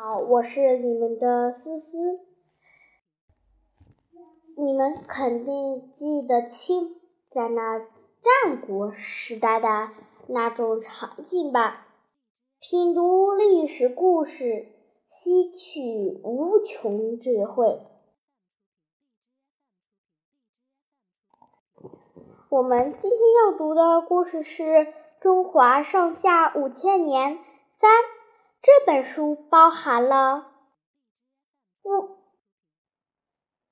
好，我是你们的思思。你们肯定记得清，在那战国时代的那种场景吧？品读历史故事，吸取无穷智慧。我们今天要读的故事是《中华上下五千年》三。这本书包含了魏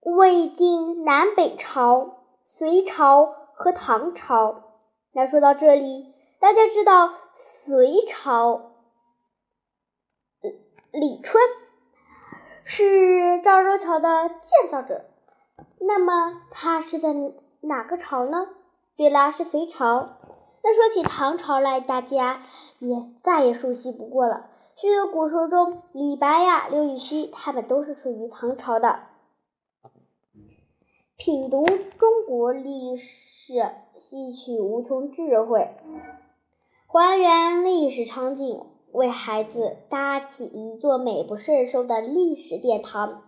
魏晋南北朝、隋朝和唐朝。那说到这里，大家知道隋朝李春是赵州桥的建造者，那么他是在哪个朝呢？对啦，是隋朝。那说起唐朝来，大家也再也熟悉不过了。许多古书中，李白呀、刘禹锡他们都是属于唐朝的。品读中国历史，吸取无穷智慧，还原历史场景，为孩子搭起一座美不胜收的历史殿堂，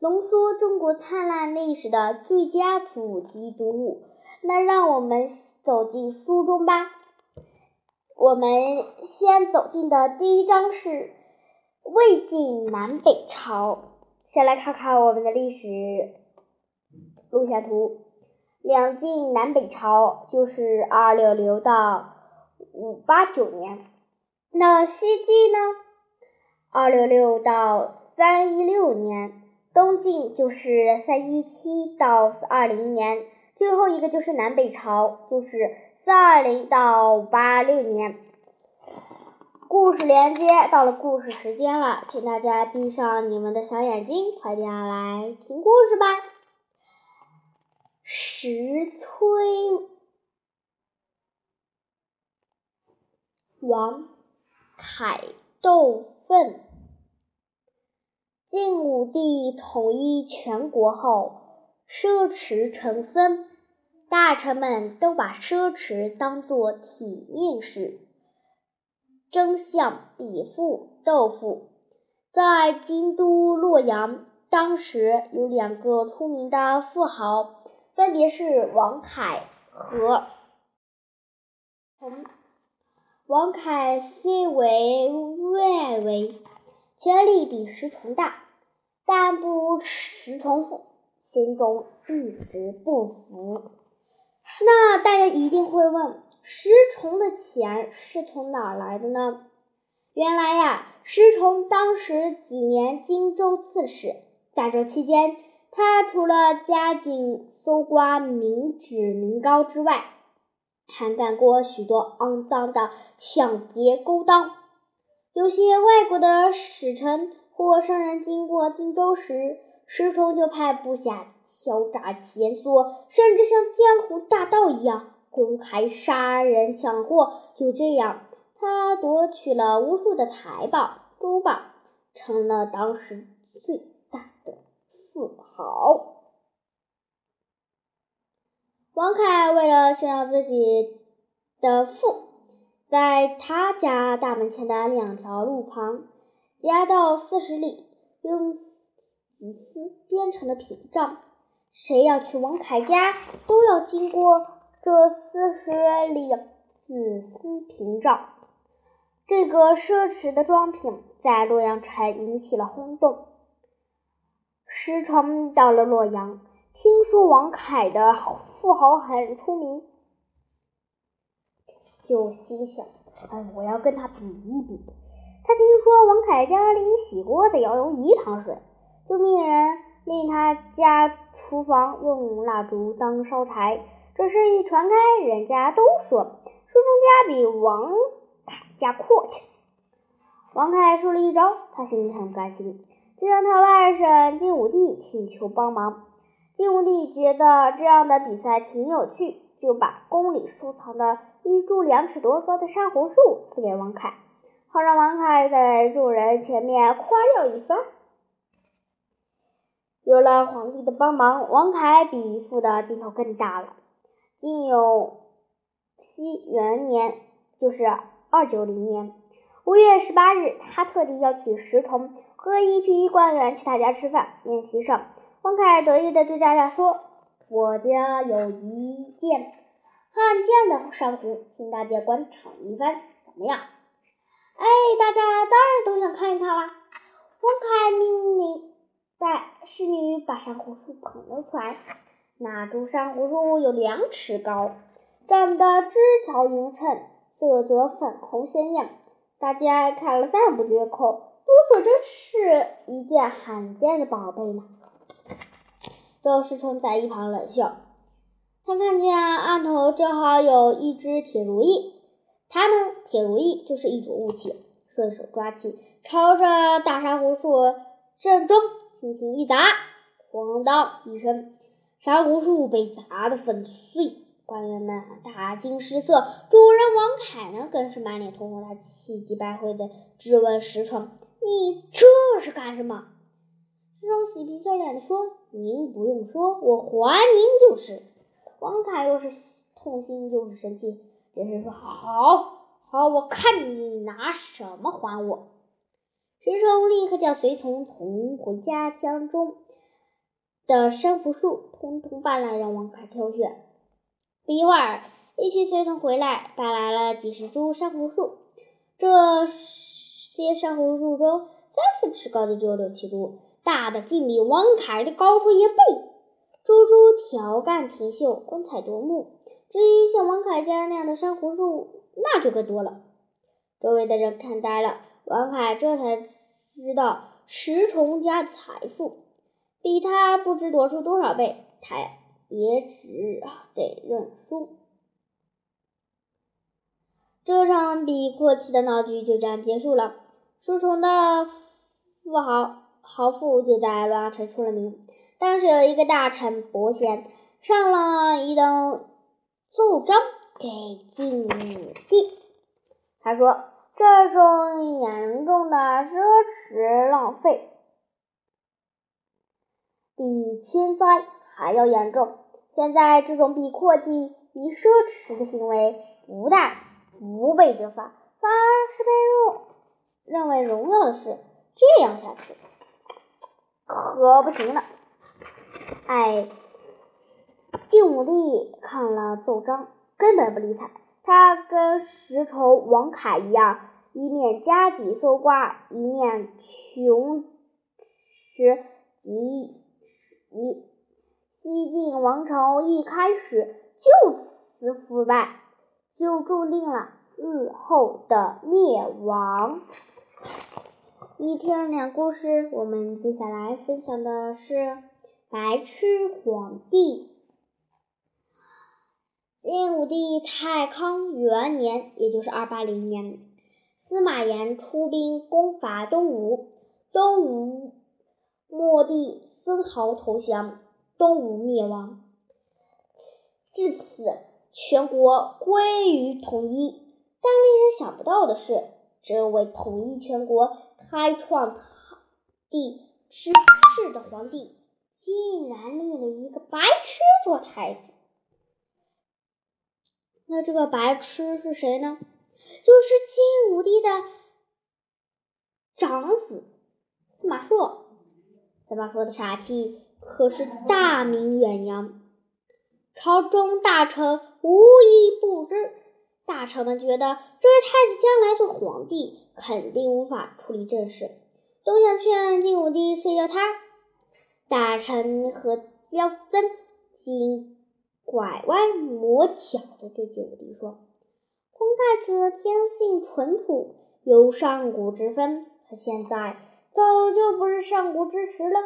浓缩中国灿烂历史的最佳普及读物。那让我们走进书中吧。我们先走进的第一章是魏晋南北朝。先来看看我们的历史路线图。两晋南北朝就是二六六到五八九年。那西晋呢？二六六到三一六年。东晋就是三一七到四二零年。最后一个就是南北朝，就是。四二零到八六年，故事连接到了故事时间了，请大家闭上你们的小眼睛，快点来听故事吧。石崔王凯斗奋，晋武帝统一全国后，奢侈成风。大臣们都把奢侈当作体面事，争相比富斗富。在京都洛阳，当时有两个出名的富豪，分别是王恺和王恺虽为外围，权力比石崇大，但不如石崇富，心中一直不服。那大家一定会问，石崇的钱是从哪儿来的呢？原来呀，石崇当时几年荆州刺史，在这期间，他除了加紧搜刮民脂民膏之外，还干过许多肮脏的抢劫勾当。有些外国的使臣或商人经过荆州时，石崇就派部下敲诈钱索，甚至像江湖大盗一样公开杀人抢货。就这样，他夺取了无数的财宝、珠宝，成了当时最大的富豪。王凯为了炫耀自己的富，在他家大门前的两条路旁夹道四十里，用。丝丝编成的屏障，谁要去王凯家，都要经过这四十里紫丝屏障。这个奢侈的装品在洛阳城引起了轰动。石崇到了洛阳，听说王凯的富豪很出名，就心想：哎，我要跟他比一比。他听说王凯家里洗锅子要用一汤水。就命人令他家厨房用蜡烛当烧柴。这事一传开，人家都说书中家比王凯家阔气。王凯说了一招，他心里很不甘心，就让他外甥晋武帝请求帮忙。晋武帝觉得这样的比赛挺有趣，就把宫里收藏的一株两尺多高的珊瑚树赐给王凯，好让王凯在众人前面夸耀一番。有了皇帝的帮忙，王凯比富的劲头更大了。晋永熙元年，就是二九零年五月十八日，他特地邀请石崇和一批官员去他家吃饭。宴席上，王凯得意的对大家说：“我家有一件罕见的珊瑚，请大家观赏一番，怎么样？”哎，大家当然都想看一看啦！王凯命令带侍女把珊瑚树捧了出来。那株珊瑚树有两尺高，长得枝条匀称，色泽粉红鲜艳。大家看了赞不绝口，都说这是一件罕见的宝贝呢。周世成在一旁冷笑，他看见案头正好有一只铁如意。他呢，铁如意就是一种雾气，顺手抓起，朝着大珊瑚树正中轻轻一砸，咣当一声，珊瑚树被砸得粉碎。官员们大惊失色，主人王凯呢，更是满脸通红，他气急败坏的质问石崇：“你这是干什么？”石崇嬉皮笑脸的说：“您不用说，我还您就是。”王凯又是痛心又是生气。连声说：“好，好，我看你拿什么还我！”石崇立刻叫随从从回家江中的珊瑚树通通搬来，让王凯挑选。不一会儿，一群随从回来，搬来了几十株珊瑚树。这些珊瑚树中，三四尺高的就有六七株，大的竟比王凯的高出一倍，株株条干挺秀，光彩夺目。至于像王凯家那样的珊瑚树，那就更多了。周围的人看呆了，王凯这才知道石崇家财富比他不知多出多少倍，他也只得认输。这场比阔气的闹剧就这样结束了。石崇的富豪豪富就在洛阳城出了名。当时有一个大臣伯贤上了一等。奏章给晋武帝，他说：“这种严重的奢侈浪费，比天灾还要严重。现在这种比阔气、比奢侈的行为，不但不被责罚，反而是被认认为荣耀的事。这样下去，可不行了。”哎。晋武帝看了奏章，根本不理睬。他跟石崇、王凯一样，一面加紧搜刮，一面穷时极一西晋王朝一开始就此腐败，就注定了日后的灭亡。一天两故事，我们接下来分享的是白痴皇帝。晋武帝太康元年，也就是二八零年，司马炎出兵攻伐东吴，东吴末帝孙豪投降，东吴灭亡。至此，全国归于统一。但令人想不到的是，这位统一全国、开创帝之治的皇帝，竟然立了一个白痴做太子。那这个白痴是谁呢？就是晋武帝的长子司马硕。司马硕的傻气可是大名远扬，朝中大臣无一不知。大臣们觉得这位太子将来做皇帝肯定无法处理政事，都想劝晋武帝废掉他。大臣和骄僧经。拐弯抹角的对晋武帝说：“皇太子天性淳朴，有上古之分，可现在早就不是上古之时了。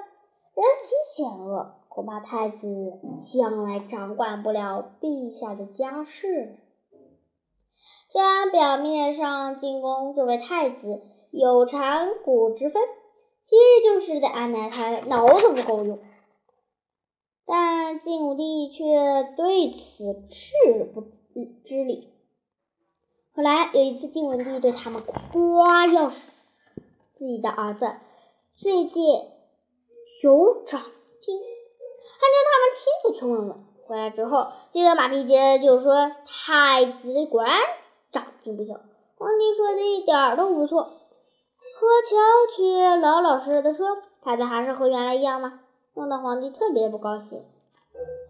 人情险恶，恐怕太子将来掌管不了陛下的家事。虽然表面上进宫这位太子有长古之分，其实就是在安排他脑子不够用。”但晋武帝却对此置不知理。后来有一次，晋文帝对他们夸耀自己的儿子最近有长进，还叫他们亲自去问问。回来之后，这个马屁精就说：“太子果然长进不小。”皇帝说的一点都不错。何乔却老老实实的说：“太子还是和原来一样吗？”弄得皇帝特别不高兴，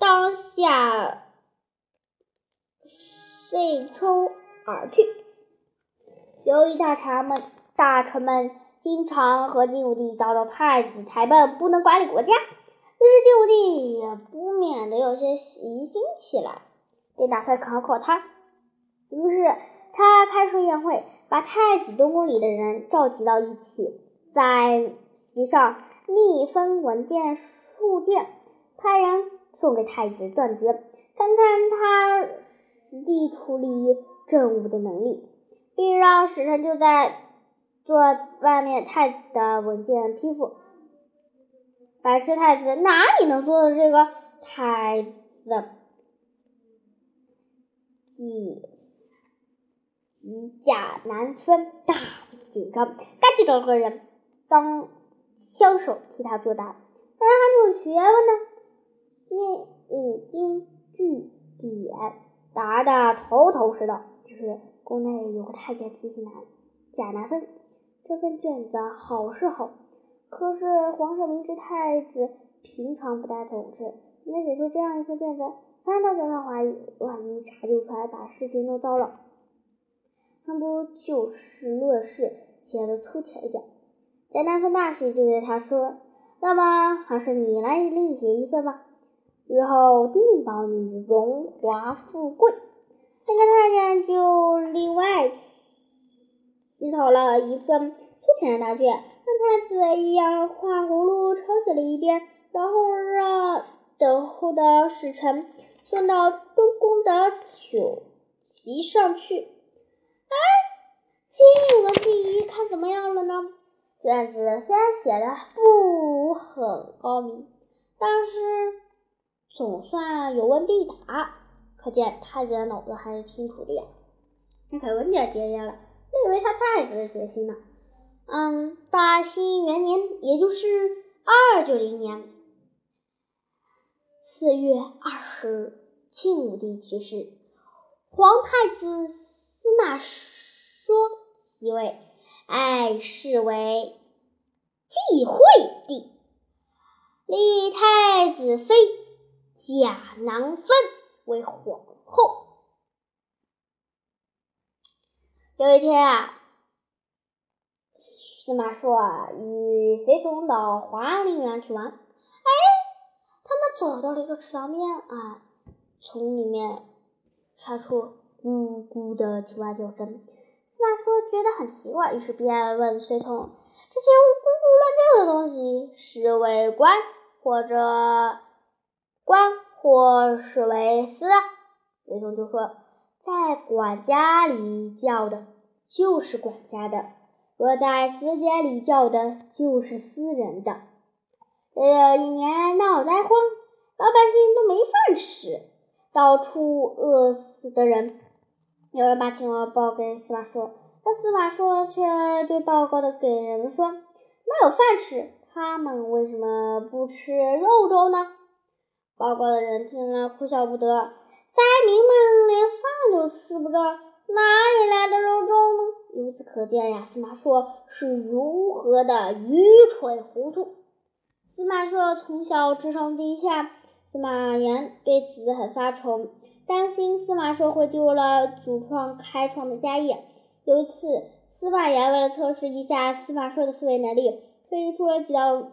当下废抽而去。由于大臣们大臣们经常和晋武帝叨叨太子太笨，不能管理国家，于是晋武帝也不免的有些疑心起来，便打算考考他。于是他开出宴会，把太子东宫里的人召集到一起，在席上密封文件数件，派人送给太子断绝，看看他实地处理政务的能力。并让使臣就在做外面太子的文件批复。白痴太子哪里能做到这个？太子几几甲难分，大紧张，赶紧找个人当枪手替他作答。当然还有学问呢，引引经据典，答的头头是道，就是。宫内有个太监提醒他，贾难分这份卷子好是好，可是皇上明知太子平常不大懂事，那写出这样一份卷子，难道叫他怀疑？万一查究出来，把事情弄糟了，还不如就事论事，写的粗浅一点。贾难分大喜，就对他说：“那么还是你来另写一份吧，日后定保你荣华富贵。”那个太监就另外起草了一份粗浅的答卷，让太子一样画葫芦抄写了一遍，然后让等候的使臣送到东宫的酒席上去。哎，晋文帝一看怎么样了呢？卷子虽然写的不很高明，但是总算有问必答。可见太子的脑子还是清楚的呀。那凯文就要接见了，以为他太子的决心呢。嗯，大兴元年，也就是二九零年四月二十日，晋武帝去世，皇太子司马说即位，爱谥为继惠帝，立太子妃贾囊芬。为皇后。有一天啊，司马硕与随从到华林园去玩。哎，他们走到了一个池塘边啊，从里面传出咕咕的青蛙叫声。司马硕觉得很奇怪，于是便问随从：“这些咕咕乱叫的东西是为官或者官？”或是为私，随从就说，在管家里叫的，就是管家的；若在私家里叫的，就是私人的。有一年闹灾荒，老百姓都没饭吃，到处饿死的人。有人把情况报给司马说，但司马说却对报告的给人说，没有饭吃，他们为什么不吃肉粥呢？报告的人听了哭笑不得，灾民们连饭都吃不着，哪里来的肉粥呢？由此可见呀，司马硕是如何的愚蠢糊涂。司马硕从小智商低下，司马炎对此很发愁，担心司马硕会丢了祖创开创的家业。有一次，司马炎为了测试一下司马硕的思维能力，特意出了几道。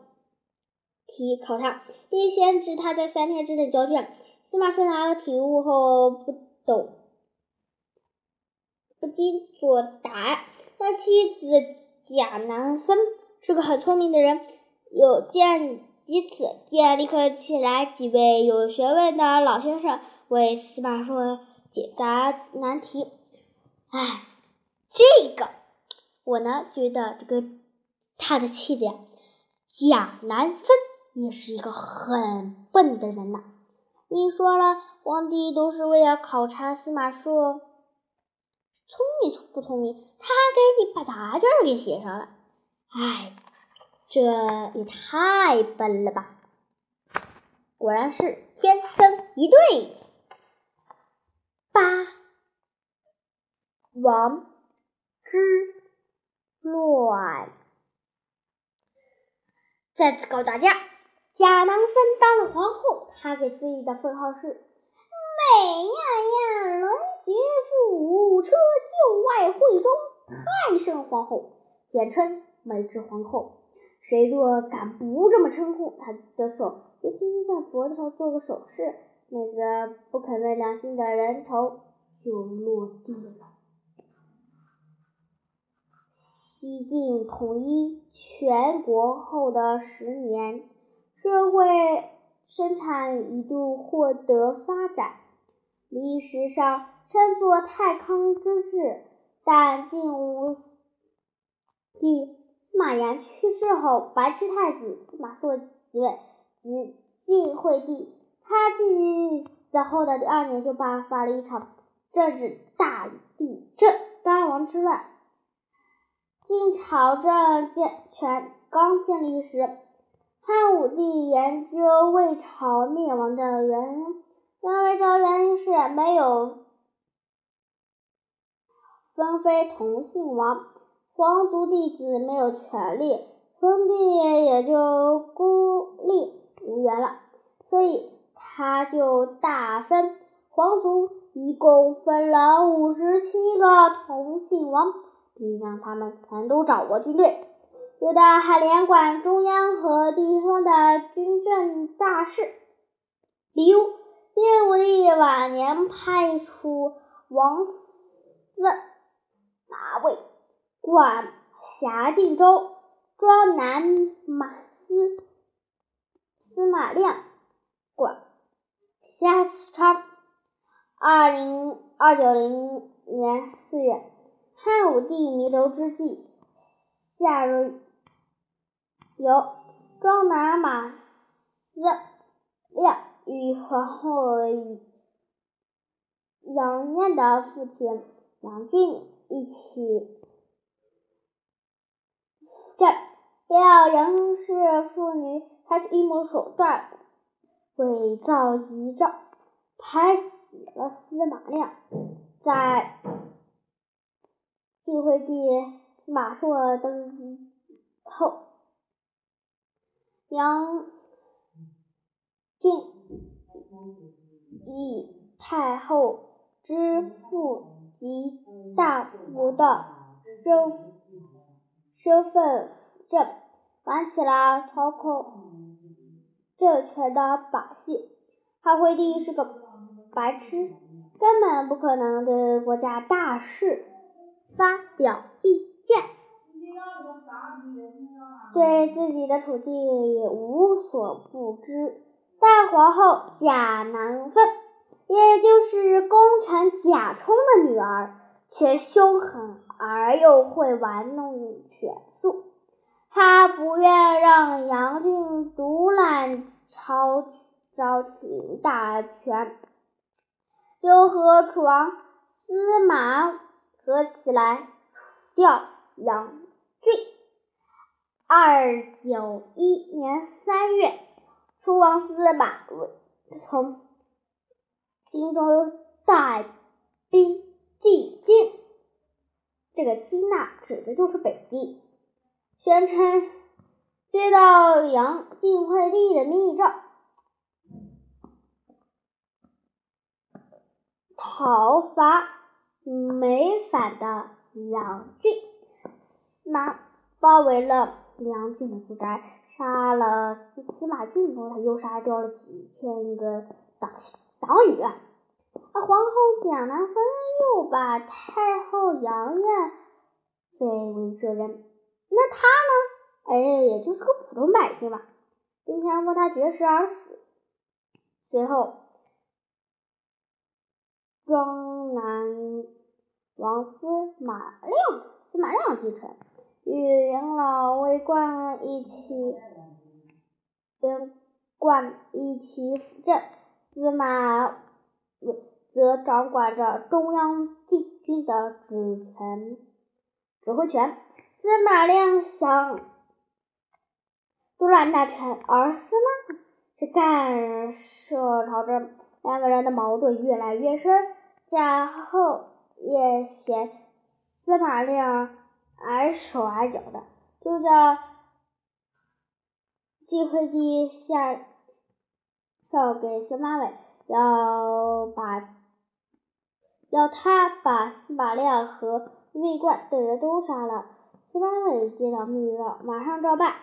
题考他，并限制他在三天之内交卷。司马顺拿了题目后不懂，不禁作答。他妻子贾南芬是个很聪明的人，有见及此，便立刻请来几位有学问的老先生为司马硕解答难题。哎，这个我呢觉得这个他的妻子呀，贾南芬。也是一个很笨的人呐！你说了，皇帝都是为了考察司马硕聪明聪不聪明，他还给你把答卷给写上了。哎，这也太笨了吧！果然是天生一对。八王之乱。再次告诉大家，贾南芬当了皇后，她给自己的封号是“美艳艳，伦学富，车秀外慧中太圣皇后”，简称美智皇后。谁若敢不这么称呼，她的手就轻轻在脖子上做个手势，那个不肯昧良心的人头就落地了。西晋统一全国后的十年，社会生产一度获得发展，历史上称作太康之治。但晋武帝司马炎去世后，白痴太子司马硕即位，即晋惠帝。他继位后的第二年，就爆发了一场政治大地震——八王之乱。晋朝政权刚建立时，汉武帝研究魏朝灭亡的原因，认为这原因是没有分妃同姓王，皇族弟子没有权利，封地也就孤立无援了，所以他就大分皇族，一共分了五十七个同姓王。并让他们全都掌握军队，有的还连管中央和地方的军政大事。比如，晋武帝晚年派出王司马卫管辖晋州，庄南马司司马亮管辖许昌。二零二九零年四月。汉武帝弥留之际，下由庄南马思亮与皇后杨艳的父亲杨俊一起这要杨氏妇女采取阴谋手段，伪造遗诏，排挤了司马亮，在。晋惠帝司马硕登后，杨俊以太后之父及大夫的身身份证，玩起了操控政权的把戏。汉惠帝是个白痴，根本不可能对国家大事。发表意见，对自己的处境也无所不知。但皇后贾南风，也就是功臣贾充的女儿，却凶狠而又会玩弄权术。他不愿让杨俊独揽朝朝廷大权，就和楚王司马。合起来除掉杨俊。二九一年三月，楚王司马从荆州带兵进京，这个京呐，指的就是北地，宣称接到杨晋惠帝的密诏，讨伐。没反的杨俊，那包围了杨俊的住宅，杀了司马俊后，他又杀掉了几千个党党羽。而皇后蒋南芬又把太后杨艳废为这人，那他呢？哎，也就是个普通百姓吧。今天问他绝食而死，随后庄南。王司马亮，司马亮继承，与元老卫冠一起，元冠一起辅政。司马则掌管着中央禁军的指权指挥权。司马亮想独揽大权，而司马是干涉朝政，两个人的矛盾越来越深。在后。也嫌司马亮碍手碍脚的，就叫晋惠帝下诏给司马伟，要把要他把司马亮和魏冠等人都杀了。司马伟接到密诏，马上照办。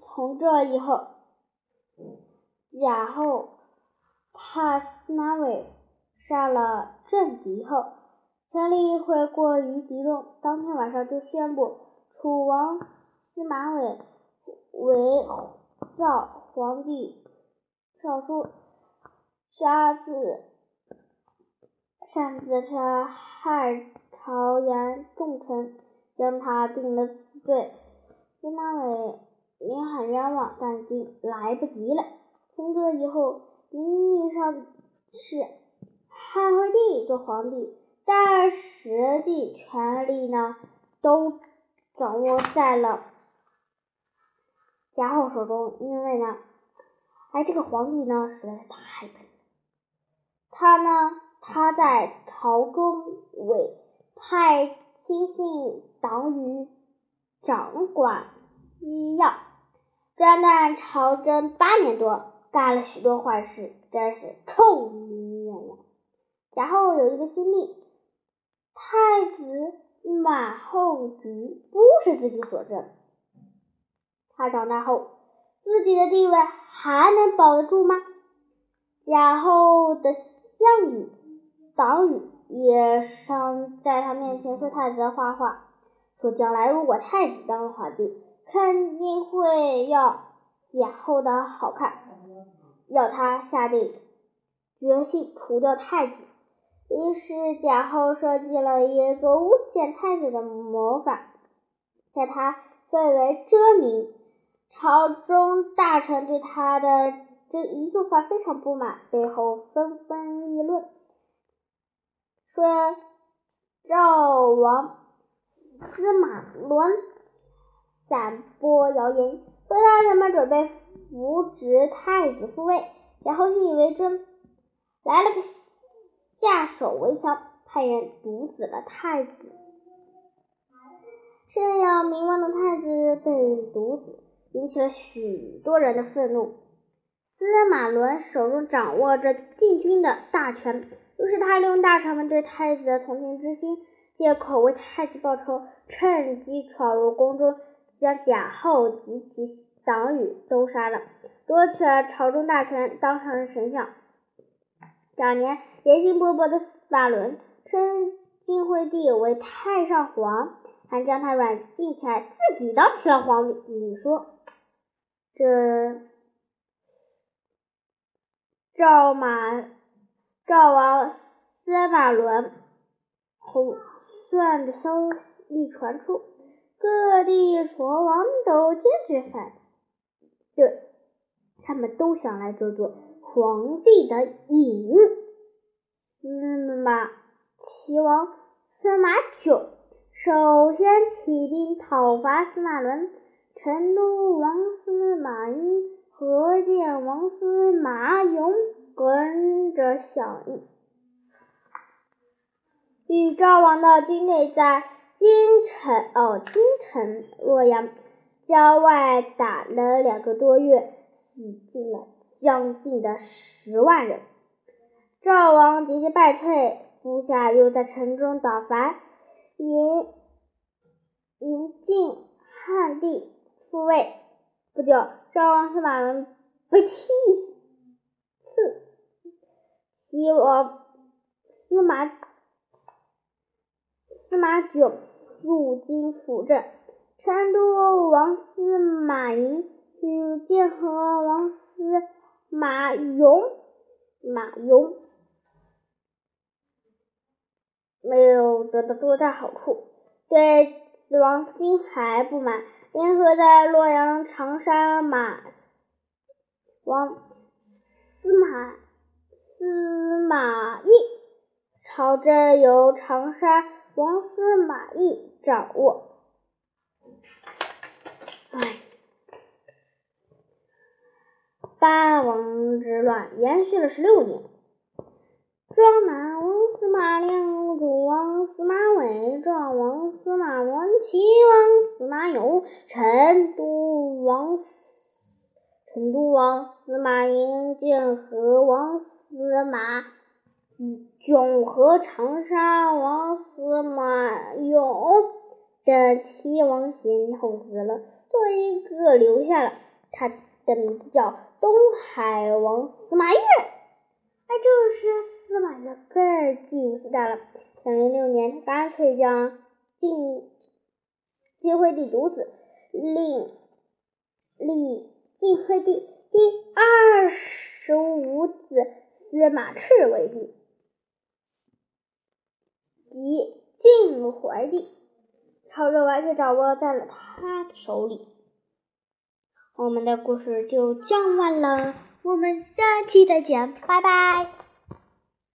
从这以后，贾后怕司马伟杀了政敌后。权力会过于集中，当天晚上就宣布楚王司马伟为造皇帝诏书，杀子擅自杀害朝言重臣，将他定了死罪。司马伟也很冤枉，但已经来不及了。从这以后，名义上是汉惠帝做皇帝。但实际权力呢，都掌握在了贾后手中。因为呢，哎，这个皇帝呢实在是太笨了。他呢，他在朝中委派亲信党羽掌管西要，专断朝政八年多，干了许多坏事，真是臭名远扬。贾后有一个心病。太子马后菊不是自己所生，他长大后自己的地位还能保得住吗？贾后的项羽、党羽也常在他面前说太子的坏话，说将来如果太子当了皇帝，肯定会要贾后的好看，要他下定决心除掉太子。于是贾后设计了一个诬陷太子的谋反，在他最为遮名，朝中大臣对他的这一做法非常不满，背后纷纷议论，说赵王司马伦散播谣言，说大臣们准备扶植太子复位。然后信以为真，来了个。下手为强，派人毒死了太子。这样名望的太子被毒死，引起了许多人的愤怒。司马伦手中掌握着禁军的大权，他利用大臣们对太子的同情之心，借口为太子报仇，趁机闯入宫中，将贾后及其党羽都杀了，夺取了朝中大权，当上了丞相。当年野心勃勃的司马伦称晋惠帝为太上皇，还将他软禁起来，自己当起了皇帝。你说，这赵马赵王司马伦胡算的消息传出，各地国王都坚决反对，他们都想来做做。皇帝的隐喻，司马齐王司马囧首先起兵讨伐司马伦，成都王司马殷、河间王司马颙跟着响应。与赵王的军队在京城哦，京城洛阳郊外打了两个多月，死尽了。将近的十万人，赵王节节败退，部下又在城中讨伐，引引进汉帝复位。不久，赵王司马伦被气死，齐王司马司马囧入京辅政，成都王司马颖与建和王司。马融，马颙没有得到多大好处，对死亡心还不满，联合在洛阳长沙马王司马司马懿，朝政由长沙王司马懿掌握。哎。八王之乱延续了十六年，庄南王司马亮、主王司马伟、赵马俑。成都王司成都王司马颖、建和王司马囧和长沙王司马俑的七王先后死了，最后一个留下了，他的名字叫东海王司马越。哎，这时司马越更记无时代了。三零六年，他干脆将晋晋惠帝独子，令立晋惠帝第二十五子司马炽为帝，即晋怀里，朝政完全掌握在了他的手里。我们的故事就讲完了，我们下期再见，拜拜。